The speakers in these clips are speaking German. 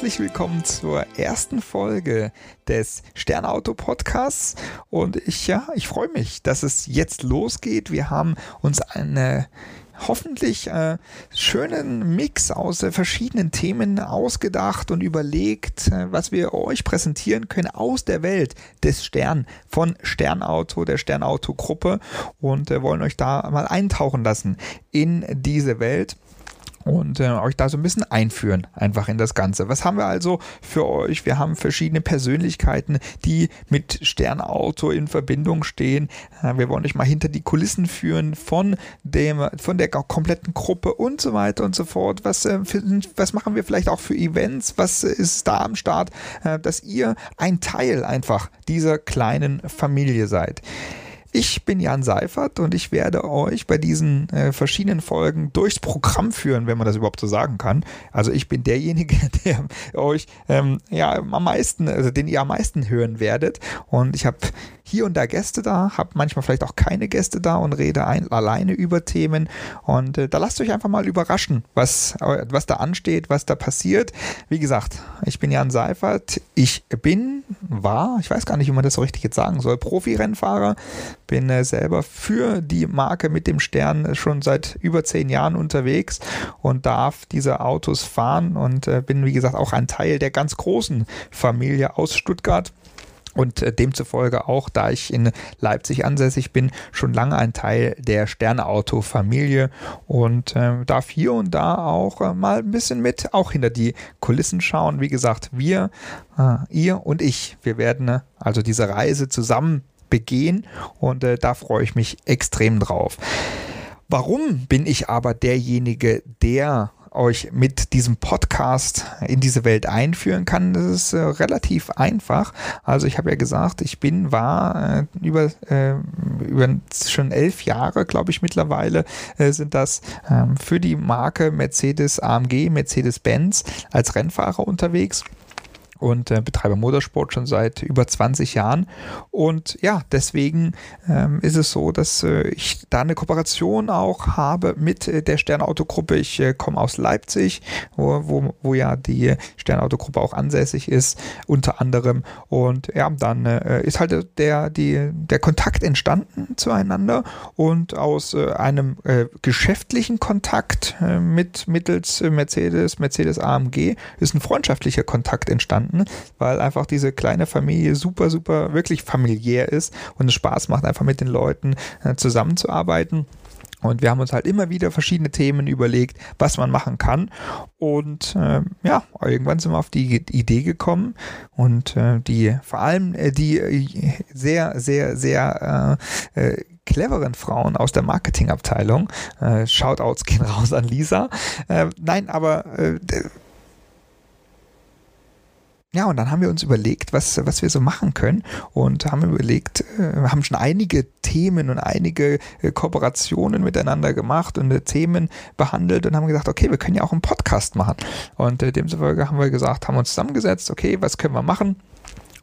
herzlich willkommen zur ersten Folge des Sternauto Podcasts. Und ich, ja, ich freue mich, dass es jetzt losgeht. Wir haben uns eine hoffentlich äh, schönen Mix aus äh, verschiedenen Themen ausgedacht und überlegt, äh, was wir euch präsentieren können aus der Welt des Stern von Sternauto, der Sternauto Gruppe und äh, wollen euch da mal eintauchen lassen in diese Welt und äh, euch da so ein bisschen einführen, einfach in das Ganze. Was haben wir also für euch? Wir haben verschiedene Persönlichkeiten, die mit Sternauto in Verbindung stehen. Äh, wir wollen euch mal hinter die Kulissen führen von dem, von der kompletten Gruppe und so weiter und so fort. Was, äh, für, was machen wir vielleicht auch für Events? Was ist da am Start, äh, dass ihr ein Teil einfach dieser kleinen Familie seid? Ich bin Jan Seifert und ich werde euch bei diesen äh, verschiedenen Folgen durchs Programm führen, wenn man das überhaupt so sagen kann. Also ich bin derjenige, der euch ähm, ja am meisten, also den ihr am meisten hören werdet. Und ich habe hier und da Gäste da, habe manchmal vielleicht auch keine Gäste da und rede ein, alleine über Themen. Und äh, da lasst euch einfach mal überraschen, was, was da ansteht, was da passiert. Wie gesagt, ich bin Jan Seifert. Ich bin, war, ich weiß gar nicht, wie man das so richtig jetzt sagen soll, Profi-Rennfahrer. Bin äh, selber für die Marke mit dem Stern schon seit über zehn Jahren unterwegs und darf diese Autos fahren und äh, bin, wie gesagt, auch ein Teil der ganz großen Familie aus Stuttgart und äh, demzufolge auch, da ich in Leipzig ansässig bin, schon lange ein Teil der Sterneauto-Familie und äh, darf hier und da auch äh, mal ein bisschen mit auch hinter die Kulissen schauen. Wie gesagt, wir, äh, ihr und ich, wir werden äh, also diese Reise zusammen begehen und äh, da freue ich mich extrem drauf. Warum bin ich aber derjenige, der euch mit diesem Podcast in diese Welt einführen kann, das ist äh, relativ einfach. Also ich habe ja gesagt, ich bin, war äh, über, äh, über schon elf Jahre, glaube ich mittlerweile, äh, sind das ähm, für die Marke Mercedes AMG, Mercedes-Benz als Rennfahrer unterwegs und äh, betreibe Motorsport schon seit über 20 Jahren. Und ja, deswegen ähm, ist es so, dass äh, ich da eine Kooperation auch habe mit äh, der Sternautogruppe. Ich äh, komme aus Leipzig, wo, wo, wo ja die Sternautogruppe auch ansässig ist, unter anderem. Und ja, dann äh, ist halt der, die, der Kontakt entstanden zueinander und aus äh, einem geschäftlichen Kontakt mit mittels Mercedes, Mercedes AMG ist ein freundschaftlicher Kontakt entstanden finden, weil einfach diese kleine Familie super, super wirklich familiär ist und es Spaß macht, einfach mit den Leuten äh, zusammenzuarbeiten. Und wir haben uns halt immer wieder verschiedene Themen überlegt, was man machen kann. Und äh, ja, irgendwann sind wir auf die Idee gekommen und äh, die vor allem äh, die äh, sehr, sehr, sehr äh, äh, cleveren Frauen aus der Marketingabteilung. Äh, Shoutouts gehen raus an Lisa. Äh, nein, aber äh, ja, und dann haben wir uns überlegt, was, was wir so machen können und haben überlegt, äh, haben schon einige Themen und einige äh, Kooperationen miteinander gemacht und äh, Themen behandelt und haben gesagt, okay, wir können ja auch einen Podcast machen. Und äh, demzufolge haben wir gesagt, haben uns zusammengesetzt, okay, was können wir machen?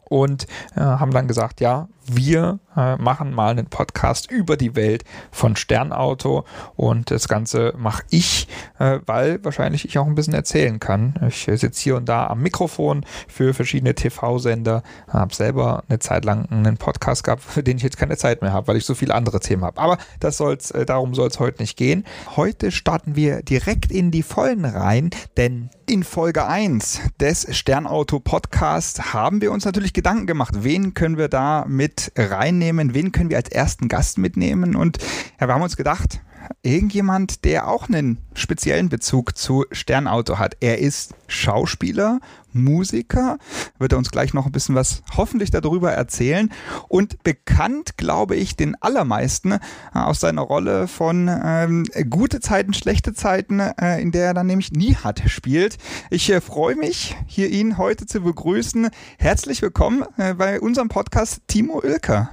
und äh, haben dann gesagt, ja, wir äh, machen mal einen Podcast über die Welt von Sternauto und das Ganze mache ich, äh, weil wahrscheinlich ich auch ein bisschen erzählen kann. Ich sitze hier und da am Mikrofon für verschiedene TV-Sender, habe selber eine Zeit lang einen Podcast gehabt, für den ich jetzt keine Zeit mehr habe, weil ich so viele andere Themen habe. Aber das soll's, äh, darum soll es heute nicht gehen. Heute starten wir direkt in die Vollen rein, denn in Folge 1 des Sternauto Podcast haben wir uns natürlich Gedanken gemacht, wen können wir da mit reinnehmen, wen können wir als ersten Gast mitnehmen? Und ja, wir haben uns gedacht, irgendjemand, der auch einen speziellen Bezug zu Sternauto hat. Er ist Schauspieler, Musiker, wird er uns gleich noch ein bisschen was hoffentlich darüber erzählen und bekannt, glaube ich, den allermeisten äh, aus seiner Rolle von ähm, gute Zeiten, schlechte Zeiten, äh, in der er dann nämlich nie hat spielt. Ich äh, freue mich, hier ihn heute zu begrüßen. Herzlich willkommen äh, bei unserem Podcast Timo Oelker.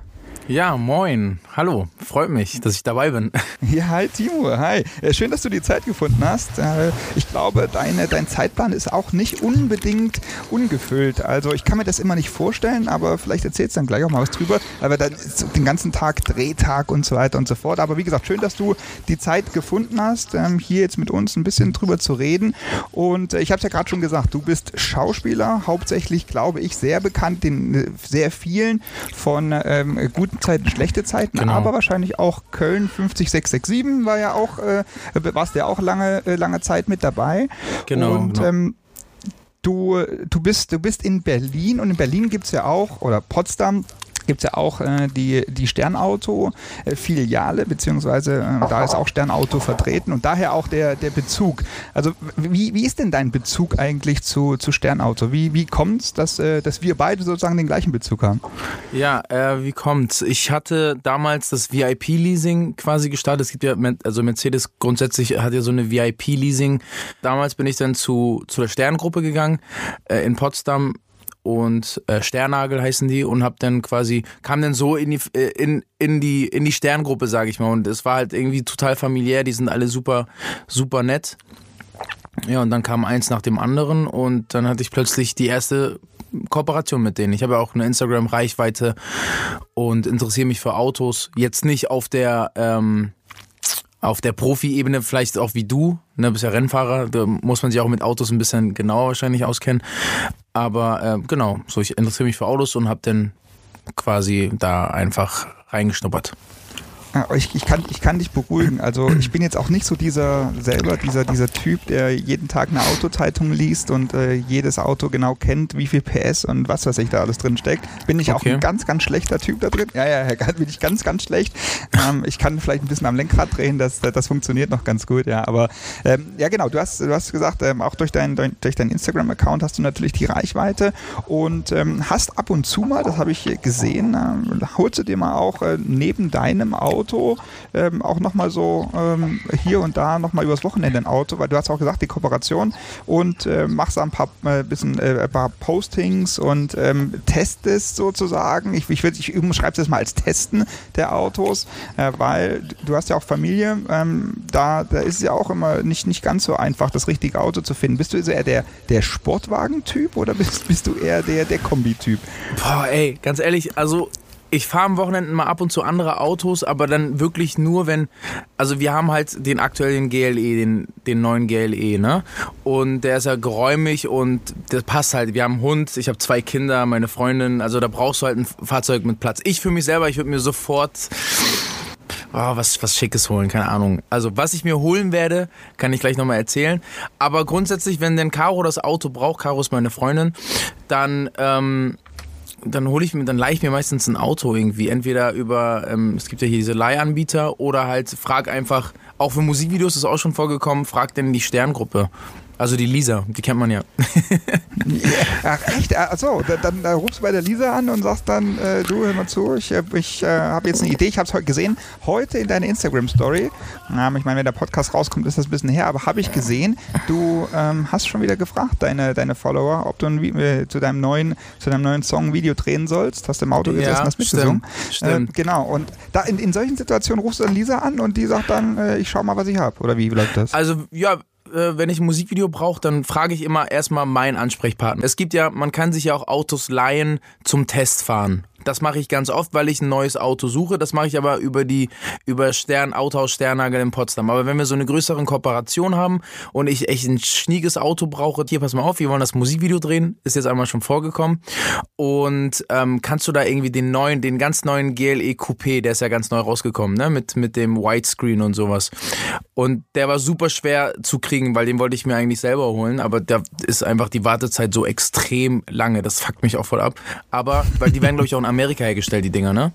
Ja, moin. Hallo. Freut mich, dass ich dabei bin. Ja, hi Timo. Hi. Äh, schön, dass du die Zeit gefunden hast. Äh, ich glaube, deine, dein Zeitplan ist auch nicht unbedingt ungefüllt. Also ich kann mir das immer nicht vorstellen, aber vielleicht erzählst du dann gleich auch mal was drüber. Aber dann ist den ganzen Tag Drehtag und so weiter und so fort. Aber wie gesagt, schön, dass du die Zeit gefunden hast, ähm, hier jetzt mit uns ein bisschen drüber zu reden. Und äh, ich habe es ja gerade schon gesagt, du bist Schauspieler, hauptsächlich, glaube ich, sehr bekannt, den sehr vielen von ähm, guten Zeiten, schlechte Zeiten, genau. aber wahrscheinlich auch Köln 50667 war ja auch, äh, warst ja auch lange, äh, lange Zeit mit dabei. Genau. Und genau. Ähm, du, du, bist, du bist in Berlin und in Berlin gibt es ja auch, oder Potsdam, gibt es ja auch äh, die, die Sternauto-Filiale, beziehungsweise äh, da ist auch Sternauto vertreten und daher auch der, der Bezug. Also wie, wie ist denn dein Bezug eigentlich zu, zu Sternauto? Wie, wie kommt es, dass, äh, dass wir beide sozusagen den gleichen Bezug haben? Ja, äh, wie kommt's? Ich hatte damals das VIP-Leasing quasi gestartet. Es gibt ja, also Mercedes grundsätzlich hat ja so eine VIP-Leasing. Damals bin ich dann zu, zu der Sterngruppe gegangen äh, in Potsdam und äh, Sternagel heißen die und hab dann quasi kam dann so in die äh, in in die in die Sterngruppe sage ich mal. Und es war halt irgendwie total familiär die sind alle super super nett. Ja und dann kam eins nach dem anderen und dann hatte ich plötzlich die erste Kooperation mit denen. Ich habe ja auch eine Instagram Reichweite und interessiere mich für Autos. Jetzt nicht auf der ähm, auf der Profi-Ebene vielleicht auch wie du, ne, bist ja Rennfahrer, da muss man sich auch mit Autos ein bisschen genauer wahrscheinlich auskennen. Aber äh, genau, so ich interessiere mich für Autos und habe dann quasi da einfach reingeschnuppert. Ich, ich, kann, ich kann dich beruhigen. Also ich bin jetzt auch nicht so dieser selber, dieser, dieser Typ, der jeden Tag eine Autozeitung liest und äh, jedes Auto genau kennt, wie viel PS und was weiß ich da alles drin steckt. Bin ich okay. auch ein ganz, ganz schlechter Typ da drin. Ja, ja, bin ich ganz, ganz schlecht. Ähm, ich kann vielleicht ein bisschen am Lenkrad drehen, das, das funktioniert noch ganz gut, ja. Aber ähm, ja genau, du hast, du hast gesagt, ähm, auch durch, dein, durch deinen Instagram-Account hast du natürlich die Reichweite und ähm, hast ab und zu mal, das habe ich gesehen, ähm, holst du dir mal auch äh, neben deinem Auto Auto, ähm, auch nochmal so ähm, hier und da nochmal übers Wochenende ein Auto, weil du hast auch gesagt, die Kooperation und äh, machst da ein paar, äh, bisschen, äh, ein paar Postings und ähm, testest sozusagen. Ich, ich, würd, ich umschreibe es mal als Testen der Autos, äh, weil du hast ja auch Familie, ähm, da, da ist es ja auch immer nicht, nicht ganz so einfach, das richtige Auto zu finden. Bist du eher der, der Sportwagen-Typ oder bist, bist du eher der, der Kombi-Typ? Boah, ey, ganz ehrlich, also ich fahre am Wochenende mal ab und zu andere Autos, aber dann wirklich nur, wenn, also wir haben halt den aktuellen GLE, den, den neuen GLE, ne? Und der ist ja geräumig und das passt halt. Wir haben einen Hund, ich habe zwei Kinder, meine Freundin, also da brauchst du halt ein Fahrzeug mit Platz. Ich für mich selber, ich würde mir sofort oh, was, was Schickes holen, keine Ahnung. Also, was ich mir holen werde, kann ich gleich nochmal erzählen. Aber grundsätzlich, wenn denn Caro das Auto braucht, Caro ist meine Freundin, dann ähm, dann hole ich mir, dann leihe ich mir meistens ein Auto irgendwie. Entweder über, ähm, es gibt ja hier diese Leihanbieter oder halt frag einfach, auch für Musikvideos ist auch schon vorgekommen, frag denn die Sterngruppe. Also die Lisa, die kennt man ja. Ach echt? Achso, dann, dann, dann, rufst du bei der Lisa an und sagst dann, äh, du hör mal zu, ich, ich äh, habe jetzt eine Idee, ich habe es heute gesehen, heute in deiner Instagram-Story, ähm, ich meine, wenn der Podcast rauskommt, ist das ein bisschen her, aber habe ich gesehen, du ähm, hast schon wieder gefragt, deine, deine Follower, ob du ein, äh, zu, deinem neuen, zu deinem neuen Song ein Video drehen sollst, hast du im Auto gesessen, ja, hast mitgesungen. Stimmt, stimmt. Äh, genau, und da in, in solchen Situationen rufst du dann Lisa an und die sagt dann, äh, ich schau mal, was ich habe, oder wie läuft das? Also, ja, äh, wenn ich ein Musikvideo brauche, dann frage ich immer erstmal meinen Ansprechpartner. Es gibt ja, man kann sich ja auch Autos leihen zum Testfahren. Das mache ich ganz oft, weil ich ein neues Auto suche. Das mache ich aber über die über Stern Autohaus Sternagel in Potsdam. Aber wenn wir so eine größere Kooperation haben und ich echt ein schnieges Auto brauche, hier pass mal auf, wir wollen das Musikvideo drehen, ist jetzt einmal schon vorgekommen. Und ähm, kannst du da irgendwie den neuen, den ganz neuen GLE Coupé, der ist ja ganz neu rausgekommen, ne, mit mit dem Widescreen und sowas. Und der war super schwer zu kriegen, weil den wollte ich mir eigentlich selber holen, aber da ist einfach die Wartezeit so extrem lange. Das fuckt mich auch voll ab. Aber weil die werden glaube ich auch in Amerika hergestellt, die Dinger, ne?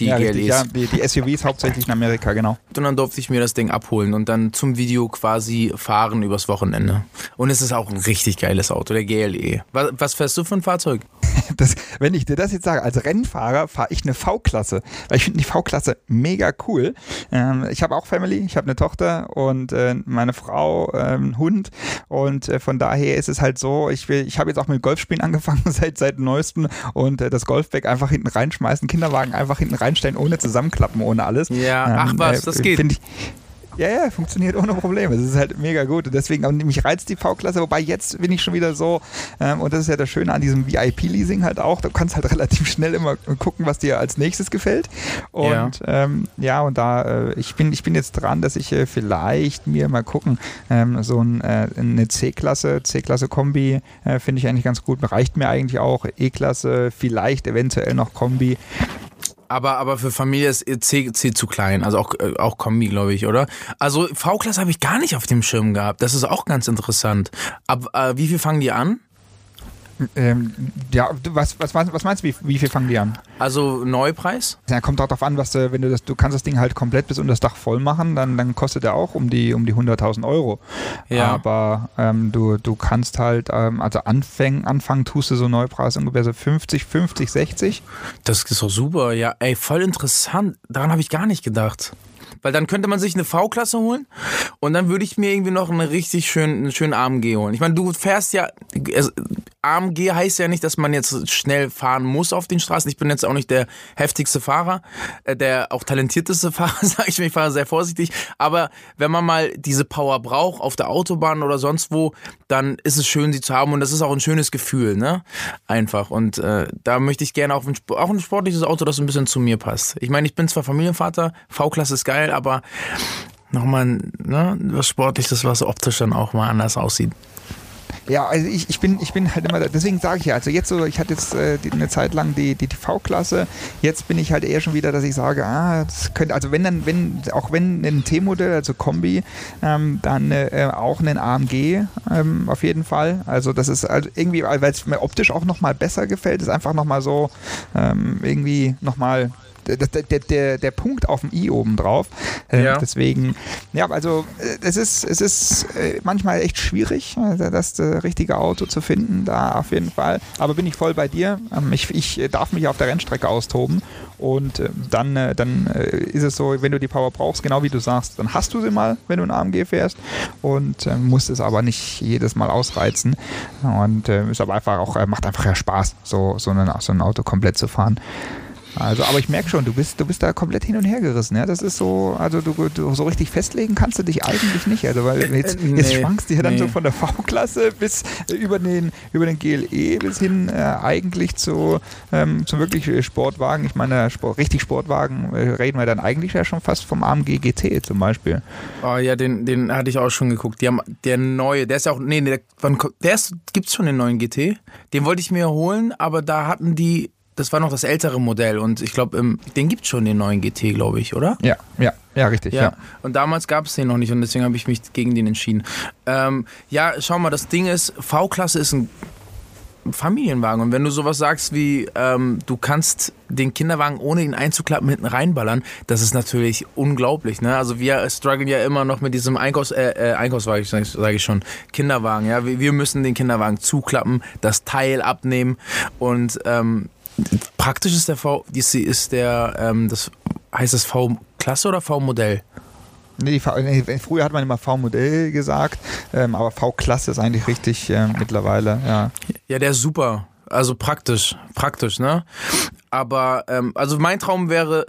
Die ja, GLEs. ja, die, die SUVs hauptsächlich in Amerika, genau. Und dann durfte ich mir das Ding abholen und dann zum Video quasi fahren übers Wochenende. Und es ist auch ein richtig geiles Auto, der GLE. Was, was fährst du für ein Fahrzeug? das, wenn ich dir das jetzt sage, als Rennfahrer fahre ich eine V-Klasse, weil ich finde die V-Klasse mega cool. Ähm, ich habe auch Family, ich habe eine Tochter und äh, meine Frau, ähm, Hund und äh, von daher ist es halt so, ich will, ich habe jetzt auch mit Golfspielen angefangen seit seit neuestem und äh, das Golfbag einfach hinten reinschmeißen, Kinderwagen einfach hinten reinstellen, ohne zusammenklappen, ohne alles. Ja, ach Ähm, was, äh, das geht. Ich, ja, ja, funktioniert ohne Probleme. Es ist halt mega gut. Und deswegen, mich reizt die V-Klasse, wobei jetzt bin ich schon wieder so, ähm, und das ist ja das Schöne an diesem VIP-Leasing halt auch, du kannst halt relativ schnell immer gucken, was dir als nächstes gefällt. Und ja, ähm, ja und da, äh, ich bin, ich bin jetzt dran, dass ich äh, vielleicht mir mal gucken, ähm, so ein, äh, eine C-Klasse, C-Klasse-Kombi äh, finde ich eigentlich ganz gut. Reicht mir eigentlich auch. E-Klasse, vielleicht eventuell noch Kombi. Aber, aber für Familie ist C, C zu klein, also auch, äh, auch Kombi, glaube ich, oder? Also V-Klasse habe ich gar nicht auf dem Schirm gehabt. Das ist auch ganz interessant. Ab äh, wie viel fangen die an? Ähm, ja, was, was, was meinst du, wie, wie viel fangen die an? Also Neupreis? Ja, kommt auch darauf an, was du, wenn du das, du kannst das Ding halt komplett bis unter das Dach voll machen, dann, dann kostet der auch um die, um die 100.000 Euro. Ja. Aber ähm, du, du kannst halt, ähm, also anfangen, anfangen tust du so Neupreis ungefähr so 50, 50, 60. Das ist doch super, ja, ey, voll interessant. Daran habe ich gar nicht gedacht. Weil dann könnte man sich eine V-Klasse holen und dann würde ich mir irgendwie noch eine richtig schön, einen schönen AMG holen. Ich meine, du fährst ja, also AMG heißt ja nicht, dass man jetzt schnell fahren muss auf den Straßen. Ich bin jetzt auch nicht der heftigste Fahrer, äh, der auch talentierteste Fahrer, sage ich mir, ich fahre sehr vorsichtig. Aber wenn man mal diese Power braucht auf der Autobahn oder sonst wo, dann ist es schön, sie zu haben und das ist auch ein schönes Gefühl, ne? Einfach. Und äh, da möchte ich gerne auch ein, auch ein sportliches Auto, das ein bisschen zu mir passt. Ich meine, ich bin zwar Familienvater, V-Klasse ist geil, aber nochmal ne, was Sportliches, was optisch dann auch mal anders aussieht. Ja, also ich, ich bin ich bin halt immer, deswegen sage ich ja, also jetzt so, ich hatte jetzt äh, eine Zeit lang die, die TV-Klasse, jetzt bin ich halt eher schon wieder, dass ich sage, ah, das könnte, also wenn dann, wenn, auch wenn ein T-Modell, also Kombi, ähm, dann äh, auch einen AMG ähm, auf jeden Fall. Also das ist also irgendwie, weil es mir optisch auch nochmal besser gefällt, ist einfach nochmal so ähm, irgendwie nochmal der, der, der, der Punkt auf dem i oben drauf. Äh, Ja. Deswegen, ja, also äh, es ist, es ist äh, manchmal echt schwierig, äh, das richtige Auto zu finden, da auf jeden Fall. Aber bin ich voll bei dir. Ähm, ich, ich darf mich auf der Rennstrecke austoben und dann, dann ist es so, wenn du die Power brauchst, genau wie du sagst, dann hast du sie mal, wenn du ein AMG fährst und musst es aber nicht jedes Mal ausreizen. Und ist aber einfach auch, macht einfach ja Spaß, so, so, ein, so ein Auto komplett zu fahren. Also, aber ich merke schon, du bist, du bist da komplett hin und her gerissen. Ja? Das ist so, also du, du so richtig festlegen kannst du dich eigentlich nicht. Also, weil jetzt, äh, jetzt nee, schwankst du ja dann nee. so von der V-Klasse bis äh, über den, über den GLE bis hin äh, eigentlich zu, ähm, zum wirklich äh, Sportwagen. Ich meine, Sport, richtig Sportwagen äh, reden wir dann eigentlich ja schon fast vom AMG GT zum Beispiel. Oh ja, den, den hatte ich auch schon geguckt. Die haben, der neue, der ist ja auch, nee, der, wann, der ist, gibt's schon den neuen GT? Den wollte ich mir holen, aber da hatten die, das war noch das ältere Modell und ich glaube, den gibt's schon, den neuen GT, glaube ich, oder? Ja, ja, ja, richtig. Ja. Ja. Und damals gab es den noch nicht und deswegen habe ich mich gegen den entschieden. Ähm, ja, schau mal, das Ding ist, V-Klasse ist ein Familienwagen. Und wenn du sowas sagst wie, ähm, du kannst den Kinderwagen ohne ihn einzuklappen hinten reinballern, das ist natürlich unglaublich. Ne? Also wir strugglen ja immer noch mit diesem Einkaufs, äh, äh, Einkaufswagen, sage sag ich schon, Kinderwagen. Ja, wir, wir müssen den Kinderwagen zuklappen, das Teil abnehmen und ähm, praktisch ist der V, ist, ist der, ähm, das heißt das V-Klasse oder V-Modell? Nee, V- nee, früher hat man immer V-Modell gesagt, ähm, aber V-Klasse ist eigentlich richtig äh, mittlerweile, ja. Ja, der ist super. Also praktisch, praktisch, ne? Aber, ähm, also mein Traum wäre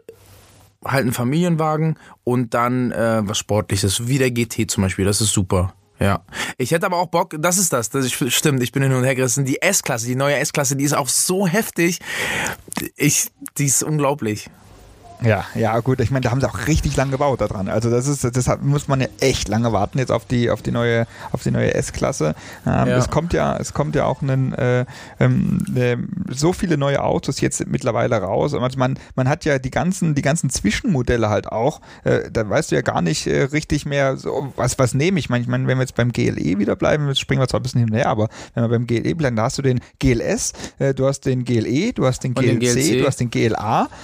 halt ein Familienwagen und dann äh, was Sportliches, wie der GT zum Beispiel, das ist super. Ja. Ich hätte aber auch Bock, das ist das, das ist, stimmt, ich bin hin und her gerissen. Die S-Klasse, die neue S-Klasse, die ist auch so heftig. Ich, die ist unglaublich. Ja, ja, gut. Ich meine, da haben sie auch richtig lange gebaut daran. Also das ist, deshalb muss man ja echt lange warten jetzt auf die, auf die neue, auf die neue S-Klasse. Ähm, Ja. Es kommt ja, es kommt ja auch einen, äh, ähm, äh, so viele neue Autos jetzt mittlerweile raus. Und man, man hat ja die ganzen, die ganzen Zwischenmodelle halt auch. Äh, da weißt du ja gar nicht äh, richtig mehr, so, was, was nehme ich. Ich meine, wenn wir jetzt beim GLE wieder bleiben, springen wir zwar ein bisschen hin und her, aber wenn wir beim GLE bleiben, da hast du den GLS, äh, du hast den GLE, du hast den Und den GLC, GLC. du hast den GLA.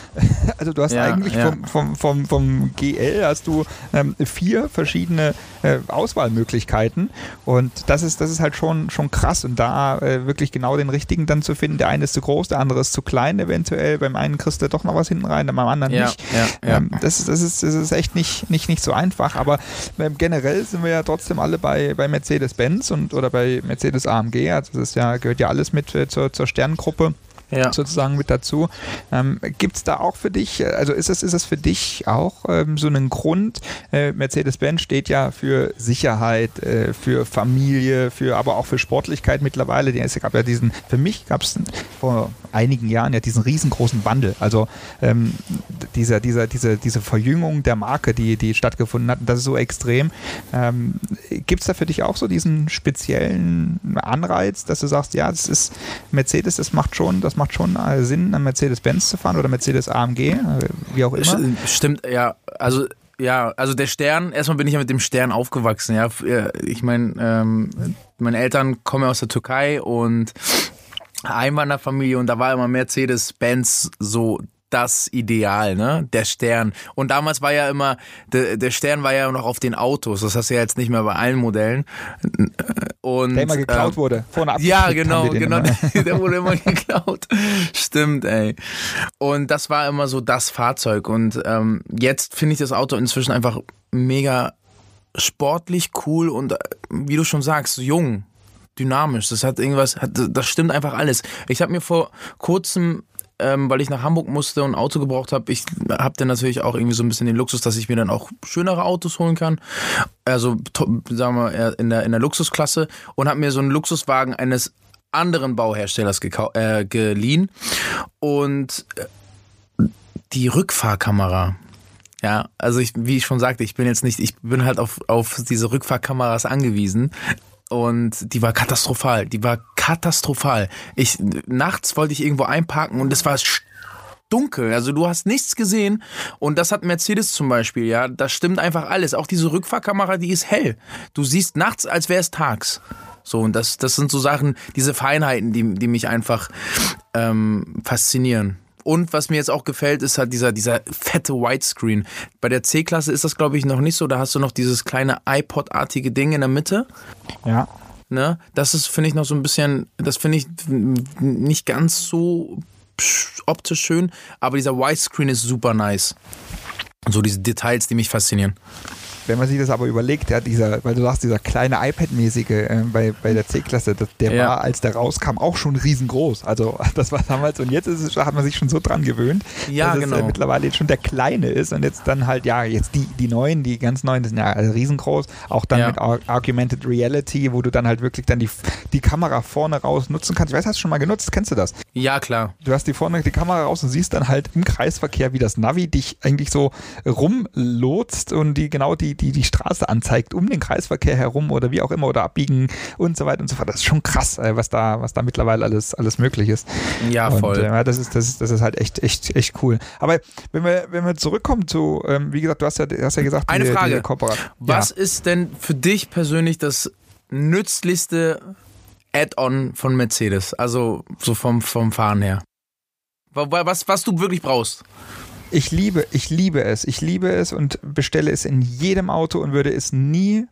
Also du hast Ja. Eigentlich ja. Vom, vom, vom, vom GL hast du ähm, vier verschiedene äh, Auswahlmöglichkeiten und das ist, das ist halt schon, schon krass und da äh, wirklich genau den richtigen dann zu finden. Der eine ist zu groß, der andere ist zu klein eventuell. Beim einen kriegst du doch noch was hinten rein, beim anderen Ja, nicht. ja. Ähm, das, ist- das, ist, das ist echt nicht, nicht, nicht so einfach, aber ähm, generell sind wir ja trotzdem alle bei, bei Mercedes-Benz und oder bei Mercedes AMG. Also das ist ja, gehört ja alles mit äh, zur, zur Sterngruppe Ja. sozusagen mit dazu. Ähm, Gibt es da auch für dich, äh, also ist es, ist für dich auch ähm, so einen Grund? Äh, Mercedes-Benz steht ja für Sicherheit, äh, für Familie, für aber auch für Sportlichkeit mittlerweile. Es gab ja diesen, für mich gab es vor einigen Jahren ja diesen riesengroßen Wandel. Also ähm, dieser, dieser, diese, diese Verjüngung der Marke, die, die stattgefunden hat, das ist so extrem. Ähm, Gibt es da für dich auch so diesen speziellen Anreiz, dass du sagst, ja, das ist Mercedes, das macht schon, das macht schon äh, Sinn, einen Mercedes-Benz zu fahren oder Mercedes-AMG, äh, wie auch immer? St- Stimmt, ja. Also ja, also der Stern, erstmal bin ich ja mit dem Stern aufgewachsen, ja. Ich meine, ähm, meine Eltern kommen aus der Türkei und Einwanderfamilie und da war immer Mercedes-Benz so das Ideal, ne? Der Stern. Und damals war ja immer, der, der Stern war ja noch auf den Autos. Das hast du ja jetzt nicht mehr bei allen Modellen. Und, Der immer geklaut ähm, wurde, vorne ja, genau, genau. Der wurde immer geklaut. Stimmt, ey. Und das war immer so das Fahrzeug. Und ähm, jetzt finde ich das Auto inzwischen einfach mega sportlich, cool und äh, wie du schon sagst, jung, dynamisch. Das hat irgendwas, hat, das stimmt einfach alles. Ich habe mir vor kurzem ähm, weil ich nach Hamburg musste und ein Auto gebraucht habe, ich habe dann natürlich auch irgendwie so ein bisschen den Luxus, dass ich mir dann auch schönere Autos holen kann. Also, sagen wir, in der, in der Luxusklasse und habe mir so einen Luxuswagen eines anderen Bauherstellers äh, geliehen. Und äh, die Rückfahrkamera. Ja, also ich, wie ich schon sagte, ich bin jetzt nicht, ich bin halt auf, auf diese Rückfahrkameras angewiesen. Und die war katastrophal. Die war katastrophal. Ich, nachts wollte ich irgendwo einparken und es war dunkel. Also du hast nichts gesehen. Und das hat Mercedes zum Beispiel, ja. Das stimmt einfach alles. Auch diese Rückfahrkamera, die ist hell. Du siehst nachts, als wäre es tags. So, und das, das sind so Sachen, diese Feinheiten, die, die mich einfach ähm, faszinieren. Und was mir jetzt auch gefällt, ist halt dieser, dieser fette Widescreen. Bei der C-Klasse ist das, glaube ich, noch nicht so. Da hast du noch dieses kleine iPod-artige Ding in der Mitte. Ja. Ne? Das ist, finde ich, noch so ein bisschen, das finde ich nicht ganz so optisch schön, aber dieser Widescreen ist super nice. So diese Details, die mich faszinieren. Wenn man sich das aber überlegt, ja, dieser, weil du sagst, dieser kleine iPad-mäßige äh, bei, bei der C-Klasse, das- der Ja. war, als der rauskam, auch schon riesengroß. Also das war damals und jetzt ist es, hat man sich schon so dran gewöhnt, Ja, dass es genau. äh, mittlerweile jetzt schon der kleine ist und jetzt dann halt, ja, jetzt die, die neuen, die ganz neuen, die sind ja also riesengroß, auch dann Ja. mit Ar- Augmented Reality, wo du dann halt wirklich dann die, die Kamera vorne raus nutzen kannst. Ich weiß, hast du schon mal genutzt, kennst du das? Ja, klar. Du hast die vorne die Kamera raus und siehst dann halt im Kreisverkehr, wie das Navi dich eigentlich so rumlotst und die genau die, die, die Straße anzeigt, um den Kreisverkehr herum oder wie auch immer oder abbiegen und so weiter und so fort. Das ist schon krass, äh, was da, was da mittlerweile alles, alles möglich ist. Ja, und, voll. Äh, ja, das ist, das ist, das ist halt echt, echt, echt cool. Aber wenn wir, wenn wir zurückkommen zu, ähm, wie gesagt, du hast ja, hast ja gesagt, Eine diese, Frage. Kooperation. Was ist denn für dich persönlich das nützlichste Add-on von Mercedes? Also so vom, vom Fahren her. Wa- wa- Was, was du wirklich brauchst. Ich liebe, ich liebe es. Ich liebe es und bestelle es in jedem Auto und würde es nie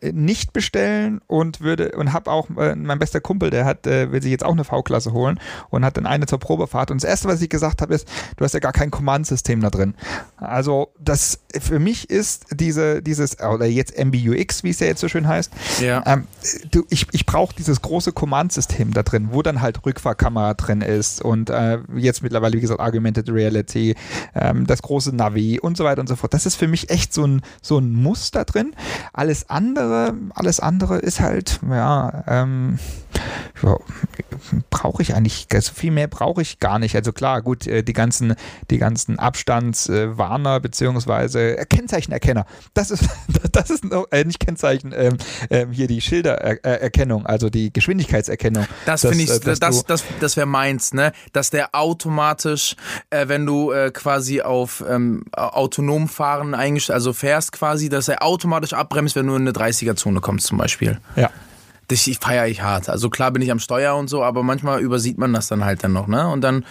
äh, nicht bestellen und würde und habe auch äh, mein bester Kumpel, der hat äh, will sich jetzt auch eine V-Klasse holen und hat dann eine zur Probefahrt und das erste, was ich gesagt habe, ist, du hast ja gar kein Command-System da drin. Also das für mich ist diese dieses oder jetzt MBUX, wie es ja jetzt so schön heißt, Ja. ähm, du, ich, ich brauche dieses große Command-System da drin, wo dann halt Rückfahrkamera drin ist und äh, jetzt mittlerweile, wie gesagt, Augmented Reality, ähm, das große Navi und so weiter und so fort. Das ist für mich echt so ein, so ein Muster drin. Alles andere, alles andere ist halt, ja, ähm, ja, brauche ich eigentlich, also viel mehr brauche ich gar nicht. Also klar, gut, äh, die ganzen, die ganzen Abstandswarner beziehungsweise äh, Kennzeichenerkenner. Das ist, das ist äh, nicht Kennzeichen, ähm, ähm, hier die Schildererkennung, also die Geschwindigkeitserkennung. Das finde ich, äh, das, du- das, das wäre meins, ne? Dass der automatisch, äh, wenn du äh, quasi auf ähm, autonom fahren eingestellt, also fährst quasi, dass er automatisch abbremst, wenn du in eine 30er-Zone kommst zum Beispiel. Ja. Das feiere ich hart. Also klar bin ich am Steuer und so, aber manchmal übersieht man das dann halt dann noch, ne? Und dann,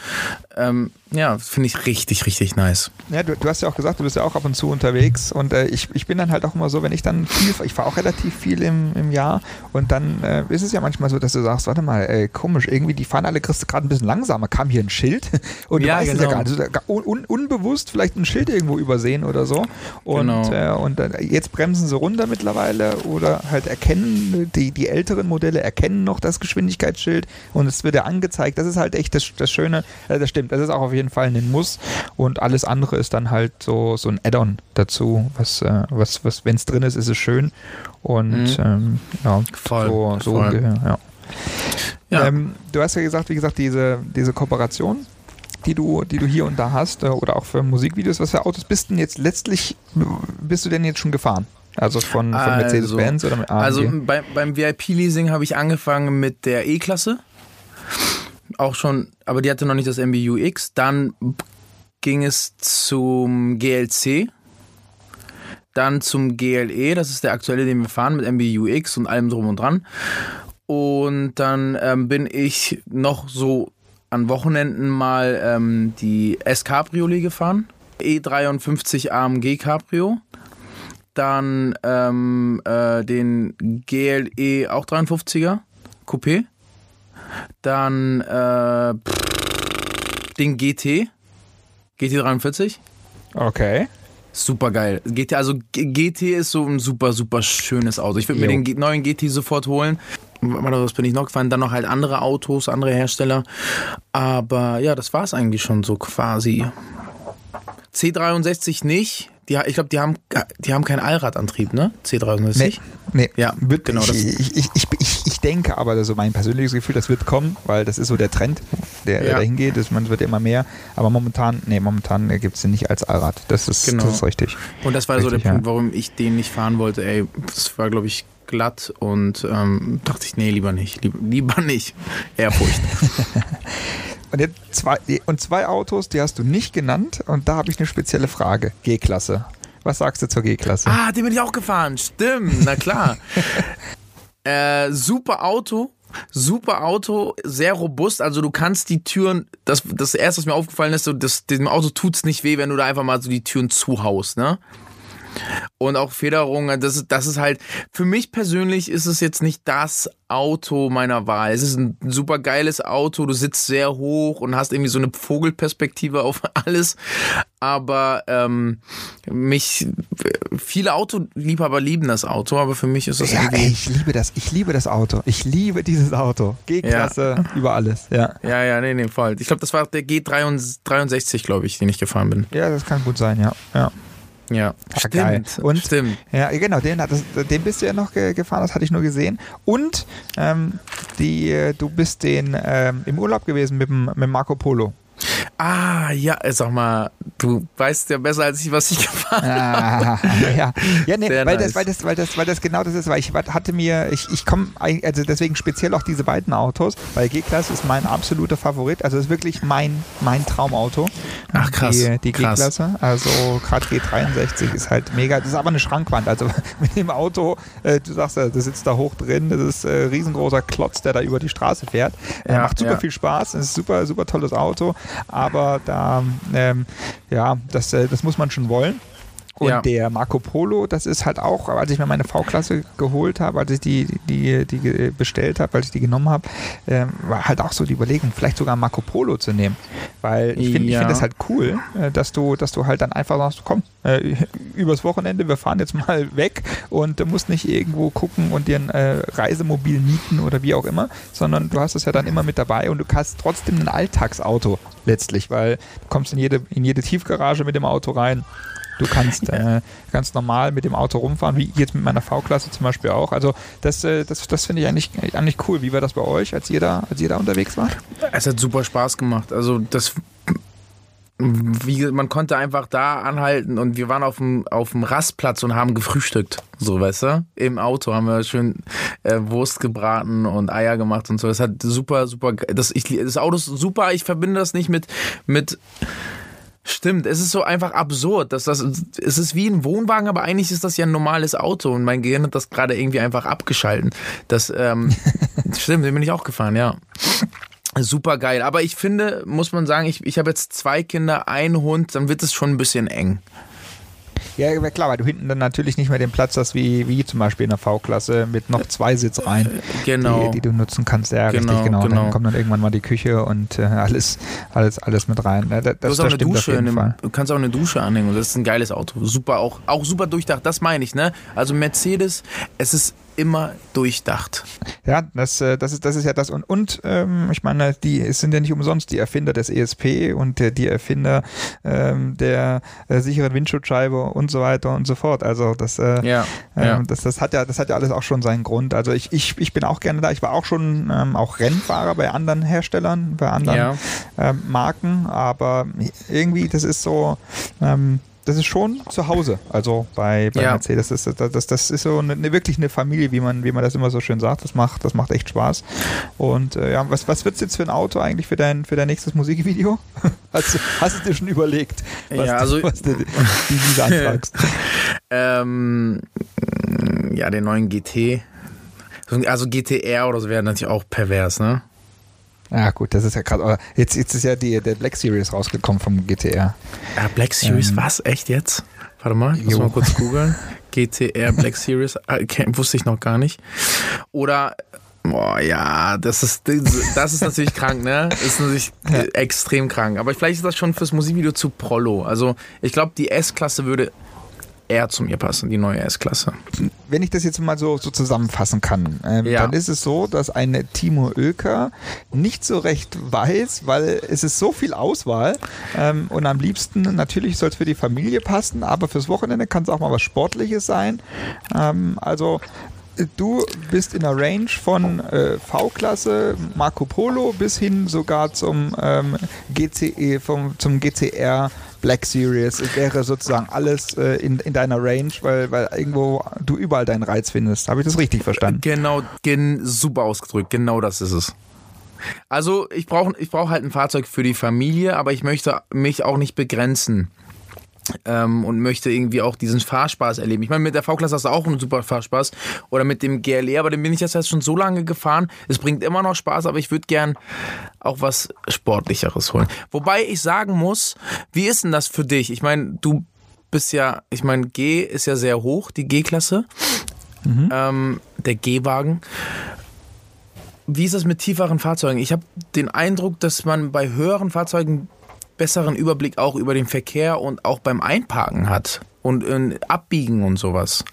ähm, Ja, finde ich richtig, richtig nice. Ja, du, du, hast ja auch gesagt, du bist ja auch ab und zu unterwegs und äh, ich, ich bin dann halt auch immer so, wenn ich dann viel, ich fahre auch relativ viel im, im Jahr und dann äh, ist es ja manchmal so, dass du sagst, warte mal, äh, komisch, irgendwie die fahren alle gerade ein bisschen langsamer, kam hier ein Schild und du ja, weißt genau. es ja genau. gar nicht, un, unbewusst vielleicht ein Schild irgendwo übersehen oder so und, genau. Äh, und jetzt bremsen sie runter mittlerweile oder halt erkennen, die, die älteren Modelle erkennen noch das Geschwindigkeitsschild und es wird ja angezeigt, das ist halt echt das, das Schöne, äh, das stimmt, das ist auch auf jeden Fall ein Muss und alles andere ist dann halt so, so ein Add-on dazu, was, äh, was, was wenn es drin ist, ist es schön und mhm. ähm, ja, voll, so, so voll. ja. ja. Ähm, du hast ja gesagt, wie gesagt, diese, diese Kooperation, die du, die du hier und da hast, äh, oder auch für Musikvideos, was für Autos bist du denn jetzt letztlich, bist du denn jetzt schon gefahren? Also von, von also, Mercedes-Benz oder mit AMG? Also bei, beim VIP-Leasing habe ich angefangen mit der E-Klasse auch schon, aber die hatte noch nicht das MBUX. Dann ging es zum GLC, dann zum GLE, das ist der aktuelle, den wir fahren, mit MBUX und allem drum und dran. Und dann ähm, bin ich noch so an Wochenenden mal ähm, die S-Cabriolet gefahren. E53 AMG Cabrio. Dann ähm, äh, den GLE auch 53er Coupé. Dann äh, den GT. GT43. Okay. Super geil. GT, also GT ist so ein super, super schönes Auto. Ich würde mir den neuen GT sofort holen. Was bin ich noch gefahren? Dann noch halt andere Autos, andere Hersteller. Aber ja, das war es eigentlich schon so quasi. C63 nicht. Die, ich glaube, die haben, die haben keinen Allradantrieb, ne? C63? Nee, nee. Ja, wird, genau. Ich, ich, ich, ich, ich denke aber, so mein persönliches Gefühl, das wird kommen, weil das ist so der Trend, der, ja. dahin geht. Das, man wird immer mehr. Aber momentan, nee, momentan gibt es den nicht als Allrad. Das ist, genau. das ist richtig. Und das war richtig, so der Punkt, warum ich den nicht fahren wollte. Ey, das war, glaube ich, glatt und ähm, dachte ich, nee, lieber nicht. Lieber, lieber nicht. Ehrfurcht. Und, jetzt zwei, und zwei Autos, die hast du nicht genannt. Und da habe ich eine spezielle Frage. G-Klasse. Was sagst du zur G-Klasse? Ah, den bin ich auch gefahren. Stimmt, na klar. äh, super Auto. Super Auto, sehr robust. Also du kannst die Türen, das, das erste, was mir aufgefallen ist, so, das, dem Auto tut es nicht weh, wenn du da einfach mal so die Türen zuhaust, ne? Und auch Federung, das ist, das ist halt, für mich persönlich ist es jetzt nicht das Auto meiner Wahl. Es ist ein super geiles Auto, du sitzt sehr hoch und hast irgendwie so eine Vogelperspektive auf alles. Aber ähm, mich, viele Autoliebhaber lieben das Auto, aber für mich ist das ja, irgendwie. Ey, ich liebe das, ich liebe das Auto. Ich liebe dieses Auto. G-Klasse ja. über alles, ja. Ja, ja, nee, nee, voll. Ich glaube, das war der G63, glaube ich, den ich gefahren bin. Ja, das kann gut sein, ja. ja. Ja, Ach, stimmt. Geil. Und, stimmt. Ja, genau, den, das, den bist du ja noch gefahren, das hatte ich nur gesehen. Und ähm, die, äh, du bist den ähm, im Urlaub gewesen mit dem, mit Marco Polo. Ah, ja, äh, sag mal, du weißt ja besser als ich, was ich gefahren ah, habe. Ja, ja nee, weil, nice. das, weil, das, weil, das, weil das genau das ist, weil ich hatte mir, ich, ich komme, also deswegen speziell auch diese beiden Autos, weil G-Klasse ist mein absoluter Favorit, also ist wirklich mein, mein Traumauto. Ach krass. Die, die G-Klasse, also gerade G63 ist halt mega, das ist aber eine Schrankwand, also mit dem Auto, äh, du sagst ja, du sitzt da hoch drin, das ist äh, riesengroßer Klotz, der da über die Straße fährt. Äh, ja, macht super ja. viel Spaß, ist super, super tolles Auto, aber da, ähm, ja, das, äh, das muss man schon wollen. Und ja. der Marco Polo, das ist halt auch, als ich mir meine V-Klasse geholt habe, als ich die, die, die bestellt habe, als ich die genommen habe, äh, war halt auch so die Überlegung, vielleicht sogar Marco Polo zu nehmen. Weil ich finde ja. find das halt cool, äh, dass du, dass du halt dann einfach sagst, komm, äh, übers Wochenende, wir fahren jetzt mal weg und du musst nicht irgendwo gucken und dir ein äh, Reisemobil mieten oder wie auch immer, sondern du hast es ja dann immer mit dabei und du hast trotzdem ein Alltagsauto letztlich, weil du kommst in jede, in jede Tiefgarage mit dem Auto rein Du kannst äh, ganz normal mit dem Auto rumfahren, wie jetzt mit meiner V-Klasse zum Beispiel auch. Also das, äh, das, das finde ich eigentlich, eigentlich cool. Wie war das bei euch, als ihr, da, als ihr da unterwegs war? Es hat super Spaß gemacht. Also das wie, man konnte einfach da anhalten und wir waren auf dem, auf dem Rastplatz und haben gefrühstückt. So, weißt du? Im Auto haben wir schön äh, Wurst gebraten und Eier gemacht und so. Das hat super, super, das, ich, das Auto ist super. Ich verbinde das nicht mit, mit, Stimmt, es ist so einfach absurd, dass das es ist wie ein Wohnwagen, aber eigentlich ist das ja ein normales Auto und mein Gehirn hat das gerade irgendwie einfach abgeschalten. Das ähm, stimmt, den bin ich auch gefahren, ja. Super geil. Aber ich finde, muss man sagen, ich, ich habe jetzt zwei Kinder, einen Hund, dann wird es schon ein bisschen eng. Ja, klar, weil du hinten dann natürlich nicht mehr den Platz hast, wie, wie zum Beispiel in der V-Klasse mit noch zwei Sitzreihen, Genau. die, die du nutzen kannst. Ja, Genau, richtig, genau. genau. Dann kommt dann irgendwann mal die Küche und äh, alles, alles, alles mit rein. Ja, das, Du hast das auch eine Dusche, Fall. du kannst auch eine Dusche anhängen das ist ein geiles Auto. Super, auch, auch super durchdacht, das meine ich, ne? Also Mercedes, es ist immer durchdacht. Ja, das, äh, das, ist, das ist ja das. Und, und ähm, ich meine, die es sind ja nicht umsonst die Erfinder des ESP und äh, die Erfinder ähm, der äh, sicheren Windschutzscheibe und so weiter und so fort. Also das, äh, Ja, ähm, ja. das, das, hat ja, das hat ja alles auch schon seinen Grund. Also ich, ich, ich bin auch gerne da. Ich war auch schon ähm, auch Rennfahrer bei anderen Herstellern, bei anderen Ja. ähm, Marken, aber irgendwie, das ist so, ähm, das ist schon zu Hause. Also bei, bei Ja. Mercedes, das, das, das, das ist so eine, eine, wirklich eine Familie, wie man, wie man das immer so schön sagt. Das macht, das macht echt Spaß. Und äh, ja, was, was wird es jetzt für ein Auto eigentlich für dein, für dein nächstes Musikvideo? Hast, du- hast du dir schon überlegt, was, Ja, also- du, was du wie du anfragst? Ähm, ja, den neuen GT. Also GTR oder so wäre natürlich auch pervers, ne? Ja, gut, das ist ja gerade. Jetzt, jetzt ist ja die, der Black Series rausgekommen vom GTR. Ja, Black Series, Ähm, was? Echt jetzt? Warte mal, ich muss Jo. mal kurz googeln. GTR Black Series, ah, okay, wusste ich noch gar nicht. Oder, boah, ja, das ist, das ist natürlich krank, ne? Ist natürlich äh, extrem krank. Aber vielleicht ist das schon fürs Musikvideo zu Prollo. Also, ich glaube, die S-Klasse würde eher zu mir passen, die neue S-Klasse. Wenn ich das jetzt mal so, so zusammenfassen kann, ähm, Ja. dann ist es so, dass eine Timo Oelker nicht so recht weiß, weil es ist so viel Auswahl ähm, und am liebsten natürlich soll es für die Familie passen, aber fürs Wochenende kann es auch mal was Sportliches sein. Ähm, also Du bist in der Range von äh, V-Klasse, Marco Polo bis hin sogar zum ähm, GCE, vom, zum GCR Black Series. Es wäre sozusagen alles äh, in, in deiner Range, weil, weil irgendwo du überall deinen Reiz findest. Habe ich das richtig verstanden? Genau, gen, super ausgedrückt, genau das ist es. Also ich brauche ich brauch halt ein Fahrzeug für die Familie, aber ich möchte mich auch nicht begrenzen. Ähm, und möchte irgendwie auch diesen Fahrspaß erleben. Ich meine, mit der V-Klasse hast du auch einen super Fahrspaß. Oder mit dem GLE, aber den bin ich jetzt schon so lange gefahren. Es bringt immer noch Spaß, aber ich würde gern auch was Sportlicheres holen. Wobei ich sagen muss, wie ist denn das für dich? Ich meine, du bist ja, ich meine, G ist ja sehr hoch, die G-Klasse. Ähm, der G-Wagen. Wie ist das mit tieferen Fahrzeugen? Ich habe den Eindruck, dass man bei höheren Fahrzeugen besseren Überblick auch über den Verkehr und auch beim Einparken hat und Abbiegen und sowas.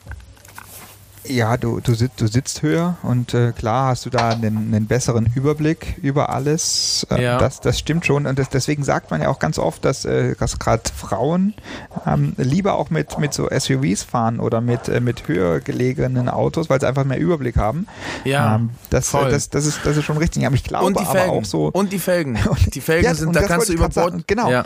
Ja, du, du, sitzt, du sitzt höher und äh, klar hast du da einen, einen besseren Überblick über alles. Äh, Ja. das, das stimmt schon. Und das, deswegen sagt man ja auch ganz oft, dass, äh, dass gerade Frauen ähm, lieber auch mit, mit so SUVs fahren oder mit, äh, mit höher gelegenen Autos, weil sie einfach mehr Überblick haben. Ja, ähm, das, voll. das, das, ist, das ist schon richtig. Aber ich glaube und die aber Felgen. auch so. Und die Felgen. Die Felgen Ja, sind, und da das kannst du über Bord. Genau. Ja.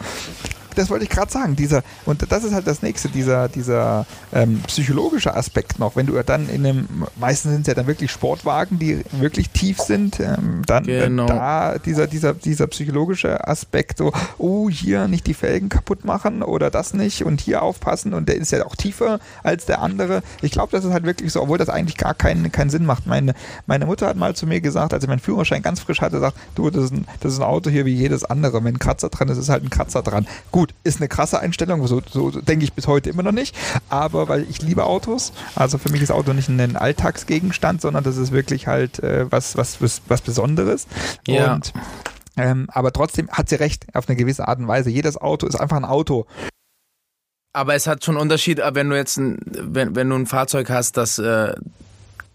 Das wollte ich gerade sagen. Dieser, und das ist halt das nächste, dieser, dieser ähm, psychologische Aspekt noch. Wenn du dann in einem, meistens sind es ja dann wirklich Sportwagen, die wirklich tief sind, ähm, dann Genau. äh, da dieser, dieser, dieser psychologische Aspekt, so, oh, hier nicht die Felgen kaputt machen oder das nicht und hier aufpassen und der ist ja auch tiefer als der andere. Ich glaube, das ist halt wirklich so, obwohl das eigentlich gar keinen, keinen Sinn macht. Meine, meine Mutter hat mal zu mir gesagt, als ich meinen Führerschein ganz frisch hatte, sagt, du, das ist ein, das ist ein Auto hier wie jedes andere. Wenn ein Kratzer dran ist, ist halt ein Kratzer dran. Gut, ist eine krasse Einstellung, so, so denke ich bis heute immer noch nicht, aber weil ich liebe Autos, also für mich ist Auto nicht ein Alltagsgegenstand, sondern das ist wirklich halt äh, was, was, was, was Besonderes. Ja. Und ähm, aber trotzdem hat sie recht, auf eine gewisse Art und Weise. Jedes Auto ist einfach ein Auto. Aber es hat schon einen Unterschied, äh, wenn du jetzt ein, wenn, wenn du ein Fahrzeug hast, das, äh,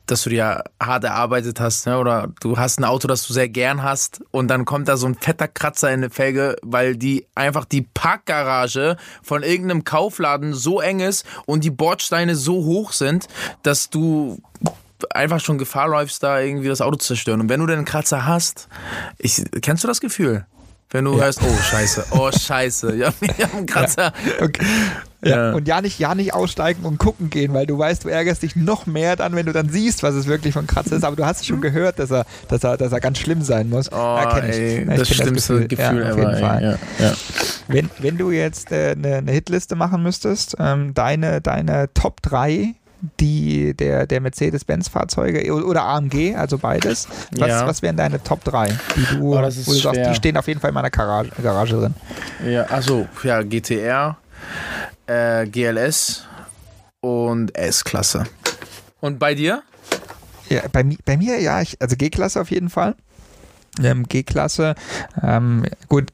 das du dir hart erarbeitet hast, ne? oder du hast ein Auto, das du sehr gern hast und dann kommt da so ein fetter Kratzer in eine Felge, weil die einfach die Parkgarage von irgendeinem Kaufladen so eng ist und die Bordsteine so hoch sind, dass du einfach schon Gefahr läufst, da irgendwie das Auto zu zerstören. Und wenn du dann einen Kratzer hast, ich, kennst du das Gefühl? Wenn du hörst, oh scheiße, oh scheiße, ja, ich hab einen Kratzer. Okay. Ja. Ja. Und ja nicht, ja nicht aussteigen und gucken gehen, weil du weißt, du ärgerst dich noch mehr dann, wenn du dann siehst, was es wirklich von Kratzer ist. Aber du hast schon gehört, dass er, dass er, dass er ganz schlimm sein muss. Oh, ja, ey, Ja, das schlimmste Gefühl, ja, auf jeden Fall. Ja, ja. Wenn, wenn du jetzt äh, eine, eine Hitliste machen müsstest, ähm, deine, deine Top 3 die, der, der Mercedes-Benz-Fahrzeuge oder AMG, also beides. Was, Ja. was wären deine Top 3, die du, Oh, das ist wo du sagst, die stehen auf jeden Fall in meiner Garage, Garage drin? Ja, also ja, GTR, äh, GLS und S-Klasse. Und bei dir? Ja, bei, bei mir, ja, ich, also G-Klasse auf jeden Fall. Ähm, G-Klasse, ähm, gut,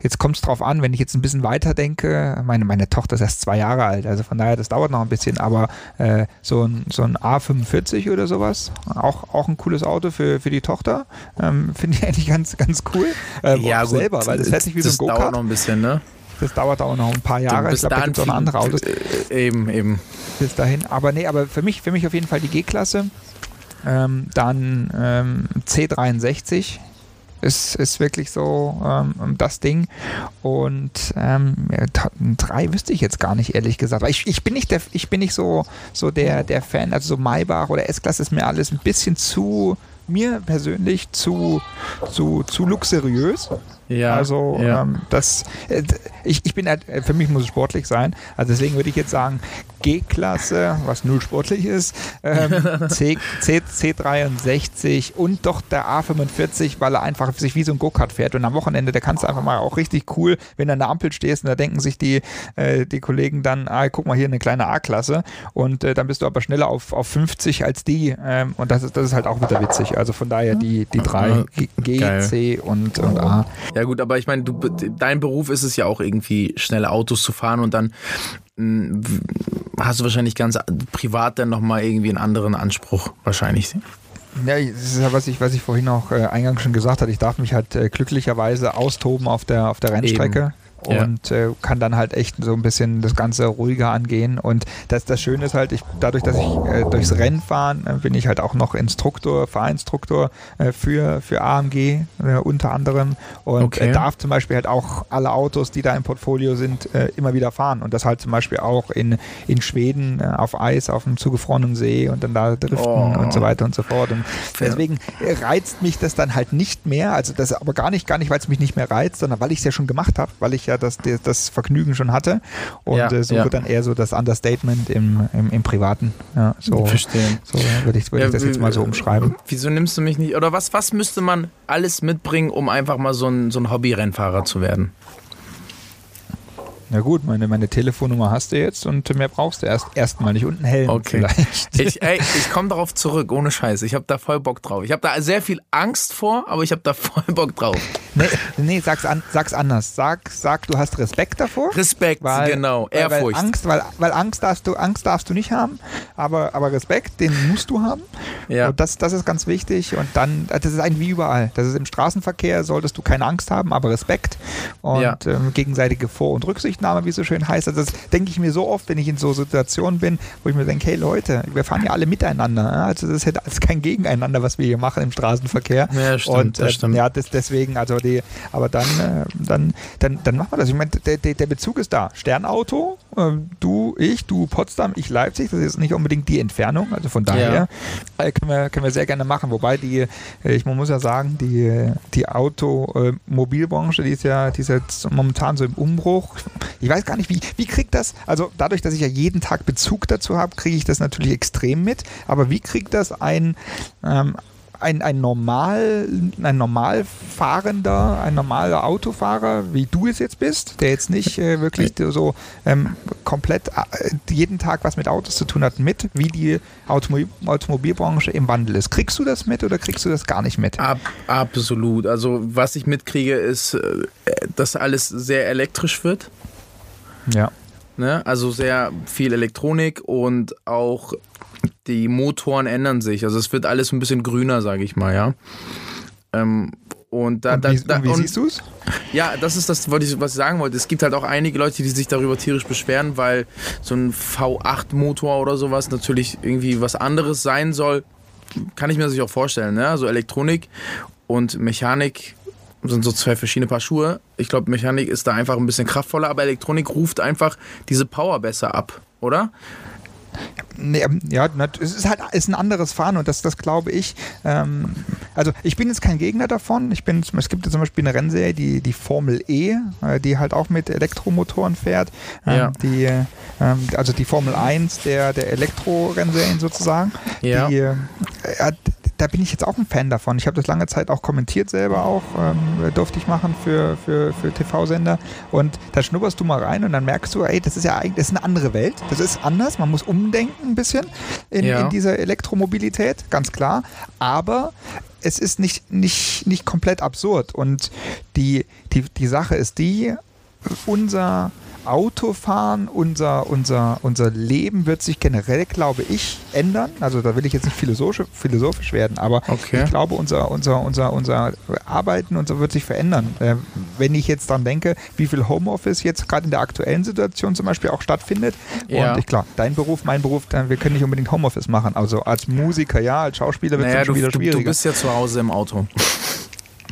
jetzt kommt es drauf an, wenn ich jetzt ein bisschen weiter denke, meine, meine Tochter ist erst zwei Jahre alt, also von daher, das dauert noch ein bisschen, aber äh, so, ein, so ein A45 oder sowas, auch, auch ein cooles Auto für, für die Tochter, ähm, finde ich eigentlich ganz, ganz cool. Ähm, auch selber, weil das fährt sich wie so ein das dauert Go-Kart. noch ein bisschen, ne? Das dauert auch noch ein paar Jahre. Ich Bis glaube, da gibt es auch noch andere Autos äh, Eben, eben. bis dahin. Aber nee, aber für mich, für mich auf jeden Fall die G-Klasse. Ähm, dann ähm, C63 ist, ist wirklich so ähm, das Ding. Und ähm, drei wüsste ich jetzt gar nicht, ehrlich gesagt. Weil ich, ich bin nicht der, ich bin nicht so, so der, der Fan, also so Maybach oder S-Klasse ist mir alles ein bisschen zu mir persönlich zu, zu, zu luxuriös. Ja, Also ja. ähm, das, äh, ich, ich bin halt, äh, für mich muss es sportlich sein. Also deswegen würde ich jetzt sagen G-Klasse, was null sportlich ist, ähm, C, C, C63 und doch der A45, weil er einfach sich wie so ein Go-Kart fährt. Und am Wochenende, da kannst du einfach mal auch richtig cool, wenn du an der Ampel stehst und da denken sich die, äh, die Kollegen dann, ah, guck mal hier eine kleine A-Klasse und äh, dann bist du aber schneller auf, auf 50 als die. Ähm, und das ist, das ist halt auch wieder witzig. Also von daher die, die drei, G, G. C und, und A. Ja gut, aber ich meine, du, dein Beruf ist es ja auch irgendwie schnelle Autos zu fahren und dann mh, hast du wahrscheinlich ganz privat dann nochmal irgendwie einen anderen Anspruch wahrscheinlich. Ja, das ist ja, was ich, was ich vorhin auch äh, eingangs schon gesagt hatte. Ich darf mich halt äh, glücklicherweise austoben auf der, auf der Rennstrecke. Ja. Und äh, kann dann halt echt so ein bisschen das Ganze ruhiger angehen. Und das, das Schöne ist halt, ich, dadurch, dass ich äh, durchs Rennfahren äh, bin ich halt auch noch Instruktor, Fahrinstruktor äh, für, für AMG äh, unter anderem. Und Okay. äh, darf zum Beispiel halt auch alle Autos, die da im Portfolio sind, immer wieder fahren. Und das halt zum Beispiel auch in, in Schweden auf Eis, auf einem zugefrorenen See und dann da driften Oh. und so weiter und so fort. Und deswegen reizt mich das dann halt nicht mehr. Also das aber gar nicht, gar nicht, weil es mich nicht mehr reizt, sondern weil ich es ja schon gemacht habe, weil ich ja das, das, das Vergnügen schon hatte. Und Ja, äh, so ja. wird dann eher so das Understatement im, im, im Privaten. Ja, so Verstehen. so würde ich, würde Ja, ich das jetzt mal so umschreiben. Wieso nimmst du mich nicht? Oder was, was müsste man alles mitbringen, um einfach mal so ein, so ein Hobby-Rennfahrer zu werden? Na gut, meine, meine Telefonnummer hast du jetzt und mehr brauchst du erst erstmal nicht. Und einen Helm Okay. vielleicht. Ich, ey, ich komme darauf zurück, ohne Scheiß. Ich habe da voll Bock drauf. Ich habe da sehr viel Angst vor, aber ich habe da voll Bock drauf. Nee, nee sag's, an, sag's anders. Sag, sag, du hast Respekt davor. Respekt, Weil, genau. Weil, weil Ehrfurcht. Angst, weil, weil Angst darfst du, Angst darfst du nicht haben, aber, aber Respekt, den musst du haben. Ja. Und das, das ist ganz wichtig. Und dann, das ist eigentlich wie überall. Das ist im Straßenverkehr, solltest du keine Angst haben, aber Respekt und Ja. ähm, gegenseitige Vor- und Rücksichtnahme, wie es so schön heißt. Also das denke ich mir so oft, wenn ich in so Situationen bin, wo ich mir denke, hey Leute, wir fahren ja alle miteinander. ja? Also das ist ja das kein Gegeneinander, was wir hier machen im Straßenverkehr. Ja, stimmt, und, das äh, stimmt. Ja, das, deswegen, also die, aber dann, äh, dann, dann, dann machen wir das. Ich meine, der, der, Bezug ist da. Sternauto, äh, du, ich, du Potsdam, ich Leipzig, das ist nicht unbedingt die Entfernung. Also von daher äh, können, wir, können wir sehr gerne machen. Wobei die, ich man muss ja sagen, die, die Automobilbranche, die ist ja, die ist jetzt momentan so im Umbruch. Ich weiß gar nicht, wie, wie kriegt das, also dadurch, dass ich ja jeden Tag Bezug dazu habe, kriege ich das natürlich extrem mit. Aber wie kriegt das ein, ähm, ein, ein normal, ein normal fahrender, ein normaler Autofahrer, wie du es jetzt bist, der jetzt nicht äh, wirklich so ähm, komplett äh, jeden Tag was mit Autos zu tun hat, mit, wie die Automobil Automobilbranche im Wandel ist. Kriegst du das mit oder kriegst du das gar nicht mit? Ab, absolut. Also was ich mitkriege, ist, äh, dass alles sehr elektrisch wird. Ja. Ne? Also sehr viel Elektronik und auch die Motoren ändern sich. Also es wird alles ein bisschen grüner, sage ich mal, ja. Ähm, und da, Und da, wie, da und wie siehst du es? Ja, das ist das, was ich sagen wollte. Es gibt halt auch einige Leute, die sich darüber tierisch beschweren, weil so ein V8-Motor oder sowas natürlich irgendwie was anderes sein soll. Kann ich mir sich auch vorstellen, ne? Also Elektronik und Mechanik sind so zwei verschiedene Paar Schuhe. Ich glaube, Mechanik ist da einfach ein bisschen kraftvoller, aber Elektronik ruft einfach diese Power besser ab, oder? Ähm, ja, es ist halt ist ein anderes Fahren und das, das glaube ich. Ähm, Also ich bin jetzt kein Gegner davon. Ich bin, es gibt zum Beispiel eine Rennserie, die, die Formel E, äh, die halt auch mit Elektromotoren fährt. Ähm, ja. die, ähm, also die Formel 1 der, der Elektro-Rennserien sozusagen. Ja. Die, äh, da bin ich jetzt auch ein Fan davon. Ich habe das lange Zeit auch kommentiert selber auch, ähm, durfte ich machen für, für, für TV-Sender. Und da schnupperst du mal rein und dann merkst du, ey, das ist ja eigentlich das ist eine andere Welt. Das ist anders. Man muss umdenken ein bisschen in, ja. in dieser Elektromobilität, ganz klar. Aber es ist nicht, nicht, nicht komplett absurd. Und die, die, die Sache ist die, unser Autofahren, unser, unser, unser Leben wird sich generell, glaube ich, ändern. Also da will ich jetzt nicht philosophisch, philosophisch werden, aber okay. ich glaube, unser, unser, unser, unser Arbeiten unser wird sich verändern. Äh, wenn ich jetzt dann denke, wie viel Homeoffice jetzt gerade in der aktuellen Situation zum Beispiel auch stattfindet. Ja. Und ich klar, dein Beruf, mein Beruf, wir können nicht unbedingt Homeoffice machen. Also als Musiker ja, als Schauspieler wird es naja, schon wieder schwieriger. Du bist ja zu Hause im Auto.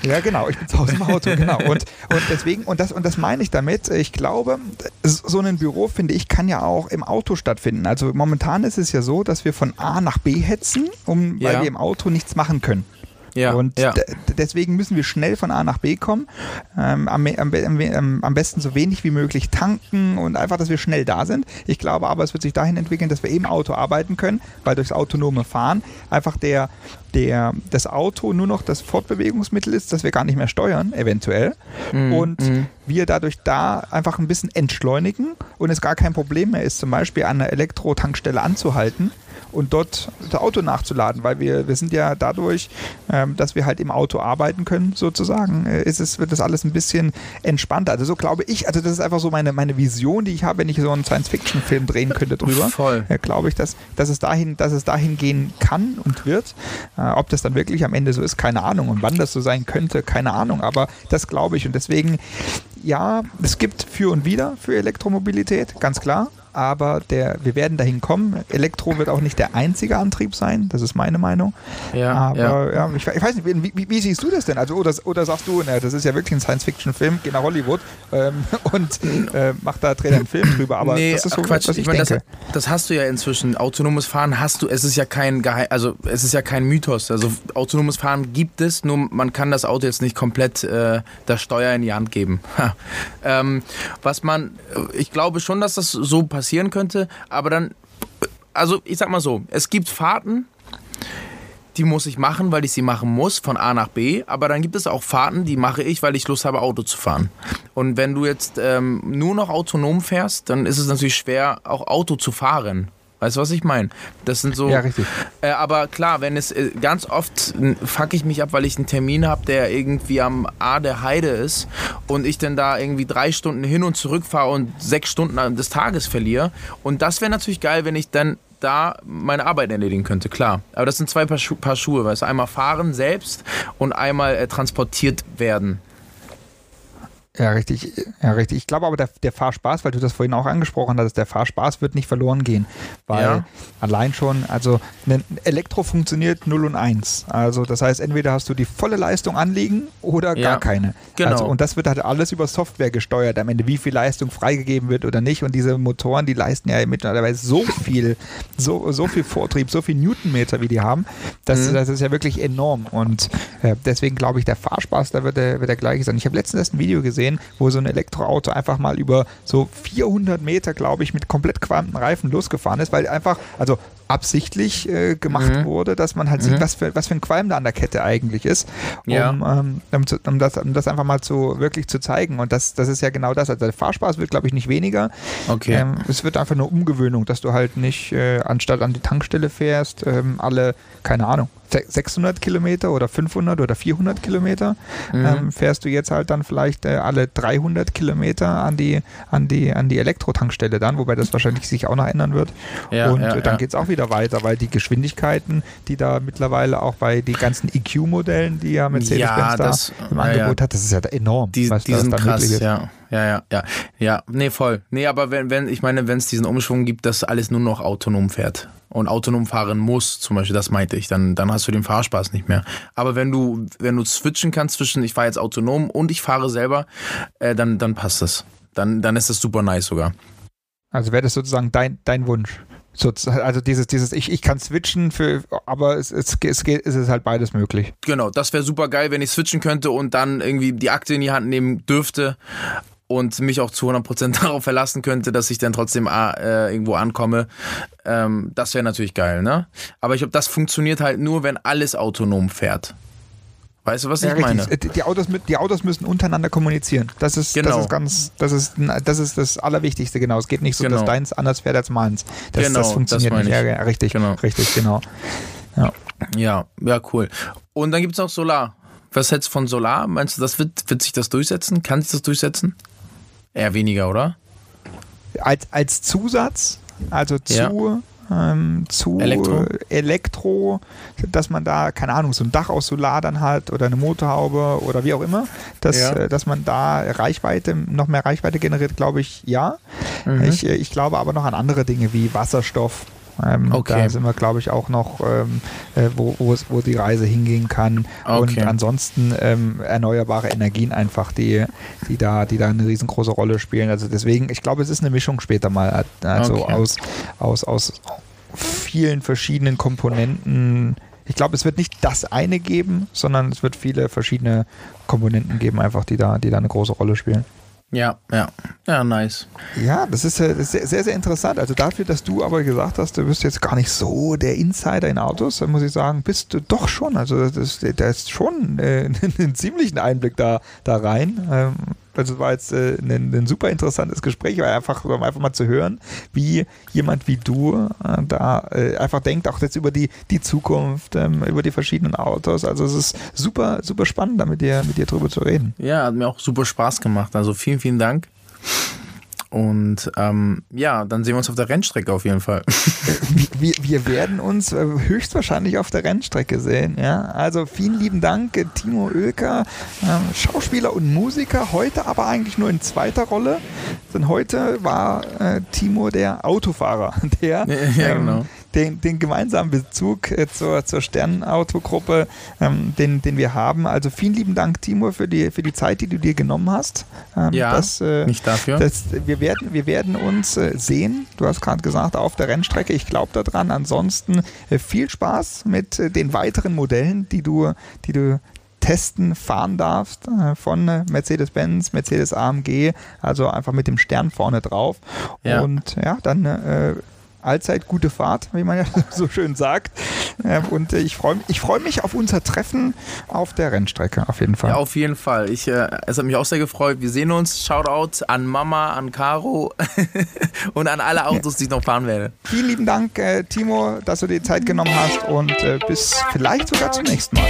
Ja, genau. Ich bin zu Hause im Auto, genau. Und, und deswegen, und das, und das meine ich damit, ich glaube, so ein Büro, finde ich, kann ja auch im Auto stattfinden. Also momentan ist es ja so, dass wir von A nach B hetzen, um, ja. weil wir im Auto nichts machen können. Ja, und ja. deswegen müssen wir schnell von A nach B kommen. Ähm, am, am, am, besten so wenig wie möglich tanken und einfach, dass wir schnell da sind. Ich glaube aber, es wird sich dahin entwickeln, dass wir im Auto arbeiten können, weil durchs autonome Fahren einfach der, der, das Auto nur noch das Fortbewegungsmittel ist, das wir gar nicht mehr steuern, eventuell. Mhm. Und mhm. wir dadurch da einfach ein bisschen entschleunigen und es gar kein Problem mehr ist, zum Beispiel an einer Elektro-Tankstelle anzuhalten und dort das Auto nachzuladen, weil wir, wir sind ja dadurch, ähm, dass wir halt im Auto arbeiten können, sozusagen, äh, ist es, wird das alles ein bisschen entspannter. Also so glaube ich, also das ist einfach so meine, meine Vision, die ich habe, wenn ich so einen Science-Fiction-Film drehen könnte drüber. Voll. Äh, glaube ich, dass, dass, es dahin, dass es dahin gehen kann und wird. Äh, ob das dann wirklich am Ende so ist, keine Ahnung. Und wann das so sein könnte, keine Ahnung. Aber das glaube ich. Und deswegen, ja, es gibt für und wieder für Elektromobilität, ganz klar aber der, wir werden dahin kommen. Elektro wird auch nicht der einzige Antrieb sein, das ist meine Meinung. Ja, aber ja. ja ich, ich, weiß nicht, wie, wie, wie, siehst du das denn? Also, oder, oder sagst du, na, das ist ja wirklich ein Science-Fiction-Film, geh nach Hollywood ähm, und äh, mach da Trainer einen Film drüber. Aber nee, das ist so, Quatsch. was ich, ich meine, das, das, hast du ja inzwischen. Autonomes Fahren hast du, es ist ja kein Geheim, also es ist ja kein Mythos. Also autonomes Fahren gibt es, nur man kann das Auto jetzt nicht komplett äh, das Steuer in die Hand geben. ähm, was man, ich glaube schon, dass das so passiert passieren könnte, aber dann, also ich sag mal so, es gibt Fahrten, die muss ich machen, weil ich sie machen muss, von A nach B. Aber dann gibt es auch Fahrten, die mache ich, weil ich Lust habe, Auto zu fahren. Und wenn du jetzt ähm, nur noch autonom fährst, dann ist es natürlich schwer, auch Auto zu fahren. Weißt du, was ich meine? Das sind so. Ja, richtig. Äh, aber klar, wenn es äh, ganz oft fuck ich mich ab, weil ich einen Termin habe, der irgendwie am A der Heide ist und ich dann da irgendwie drei Stunden hin und zurück fahre und sechs Stunden des Tages verliere. Und das wäre natürlich geil, wenn ich dann da meine Arbeit erledigen könnte, klar. Aber das sind zwei Paar, Schu Paar Schuhe, weißt du? Einmal fahren selbst und einmal äh, transportiert werden. Ja, richtig. Ja, richtig. Ich glaube aber, der, der Fahrspaß, weil du das vorhin auch angesprochen hast, der Fahrspaß wird nicht verloren gehen. Weil ja. allein schon, also ein Elektro funktioniert 0 und 1. Also das heißt, entweder hast du die volle Leistung anliegen oder ja. gar keine. Genau. Also, und das wird halt alles über Software gesteuert, am Ende, wie viel Leistung freigegeben wird oder nicht. Und diese Motoren, die leisten ja mittlerweile so viel, so, so viel Vortrieb, so viel Newtonmeter, wie die haben. Das, mhm. das ist ja wirklich enorm. Und äh, deswegen glaube ich, der Fahrspaß, da wird der, wird der gleiche sein. Ich habe letztens erst ein Video gesehen, gesehen, wo so ein Elektroauto einfach mal über so 400 Meter, glaube ich, mit komplett qualmenden Reifen losgefahren ist, weil einfach, also absichtlich äh, gemacht mhm. wurde, dass man halt mhm. sieht, was für, was für ein Qualm da an der Kette eigentlich ist, um, ja. ähm, um, zu, um, das, um das einfach mal zu wirklich zu zeigen. Und das, das ist ja genau das. Also der Fahrspaß wird, glaube ich, nicht weniger. Okay. Ähm, es wird einfach eine Umgewöhnung, dass du halt nicht äh, anstatt an die Tankstelle fährst, ähm, alle, keine Ahnung, 600 Kilometer oder 500 oder 400 Kilometer, mhm. ähm, fährst du jetzt halt dann vielleicht äh, alle 300 Kilometer an die, an die, an die Elektrotankstelle dann, wobei das wahrscheinlich sich auch noch ändern wird. Ja, und ja, dann ja. geht es auch wieder weiter, weil die Geschwindigkeiten, die da mittlerweile auch bei den ganzen EQ-Modellen, die ja Mercedes-Benz da im Angebot hat, das ist ja enorm. Die, was die sind krass, ja. Ja, ja, ja. Ja, nee, voll. Nee, aber wenn, wenn ich meine, wenn es diesen Umschwung gibt, dass alles nur noch autonom fährt und autonom fahren muss, zum Beispiel, das meinte ich, dann, dann hast du den Fahrspaß nicht mehr. Aber wenn du, wenn du switchen kannst zwischen ich fahre jetzt autonom und ich fahre selber, äh, dann, dann passt das. Dann, dann ist das super nice sogar. Also wäre das sozusagen dein, dein Wunsch? So, also dieses, dieses, ich, ich kann switchen für, aber es, es, es geht, es ist halt beides möglich. Genau, das wäre super geil, wenn ich switchen könnte und dann irgendwie die Akte in die Hand nehmen dürfte und mich auch zu 100% darauf verlassen könnte, dass ich dann trotzdem äh, irgendwo ankomme. Ähm, das wäre natürlich geil, ne? Aber ich glaube, das funktioniert halt nur, wenn alles autonom fährt. Weißt du, was ja, ich meine? Die Autos, die Autos müssen untereinander kommunizieren. Das ist, genau. das ist ganz, das ist, das ist das Allerwichtigste, genau. Es geht nicht so, genau. dass deins anders fährt als meins. Das, genau, das funktioniert das nicht. Ja, richtig, genau. richtig, genau. Ja. ja, ja, cool. Und dann gibt es noch Solar. Was hältst du von Solar? Meinst du, das wird, wird sich das durchsetzen? Kann sich das durchsetzen? Eher weniger, oder? Als, als Zusatz, also zu ja ähm, zu Elektro. Elektro. dass man da, keine Ahnung, so ein Dach aus Solar dann hat oder eine Motorhaube oder wie auch immer, dass, ja. äh, dass man da Reichweite, noch mehr Reichweite generiert, glaube ich, ja. Mhm. Ich, äh, ich glaube aber noch an andere Dinge wie Wasserstoff ähm, okay. Da sind wir, glaube ich, auch noch, ähm, äh, wo, wo die Reise hingehen kann. Okay. Und ansonsten ähm, erneuerbare Energien einfach, die, die, da, die da eine riesengroße Rolle spielen. Also deswegen, ich glaube, es ist eine Mischung später mal. Also okay. aus, aus, aus vielen verschiedenen Komponenten. Ich glaube, es wird nicht das eine geben, sondern es wird viele verschiedene Komponenten geben, einfach, die da, die da eine große Rolle spielen. Ja, ja. Ja, nice. Ja, das ist, äh, sehr, sehr, interessant. Also dafür, dass du aber gesagt hast, du bist jetzt gar nicht so der Insider in Autos, dann muss ich sagen, bist du doch schon. Also das, da ist schon äh, einen ziemlichen Einblick da, da rein. Ähm, also war jetzt äh, ein, ein, super interessantes Gespräch, weil einfach, um einfach mal zu hören, wie jemand wie du äh, da äh, einfach denkt, auch jetzt über die, die Zukunft, ähm, über die verschiedenen Autos. Also es ist super, super spannend, da mit dir, mit dir drüber zu reden. Ja, hat mir auch super Spaß gemacht. Also vielen, vielen Dank. Und ähm, ja, dann sehen wir uns auf der Rennstrecke auf jeden Fall. wir, wir werden uns äh, höchstwahrscheinlich auf der Rennstrecke sehen. Ja? Also vielen lieben Dank, äh, Timo Oelker, äh, Schauspieler und Musiker, heute aber eigentlich nur in zweiter Rolle. Denn heute war äh, Timo der Autofahrer, der ja, ja, genau. ähm, den, den gemeinsamen Bezug äh, zur, zur Sternautogruppe, ähm, den, den wir haben. Also vielen lieben Dank, Timo, für die, für die Zeit, die du dir genommen hast. Ähm, ja, das, äh, nicht dafür. Das, wir, werden, wir werden uns äh, sehen, du hast gerade gesagt, auf der Rennstrecke. Ich glaube daran. Ansonsten äh, viel Spaß mit äh, den weiteren Modellen, die du, die du testen fahren darfst äh, von Mercedes-Benz, Mercedes AMG, also einfach mit dem Stern vorne drauf. Ja. Und ja, dann äh, allzeit gute Fahrt, wie man ja so schön sagt. Und äh, ich freue ich freu mich auf unser Treffen auf der Rennstrecke, auf jeden Fall. Ja, auf jeden Fall. Ich, äh, es hat mich auch sehr gefreut. Wir sehen uns. Shoutout an Mama, an Caro und an alle Autos, die ich noch fahren werde. Vielen lieben Dank, äh, Timo, dass du dir Zeit genommen hast und äh, bis vielleicht sogar zum nächsten Mal.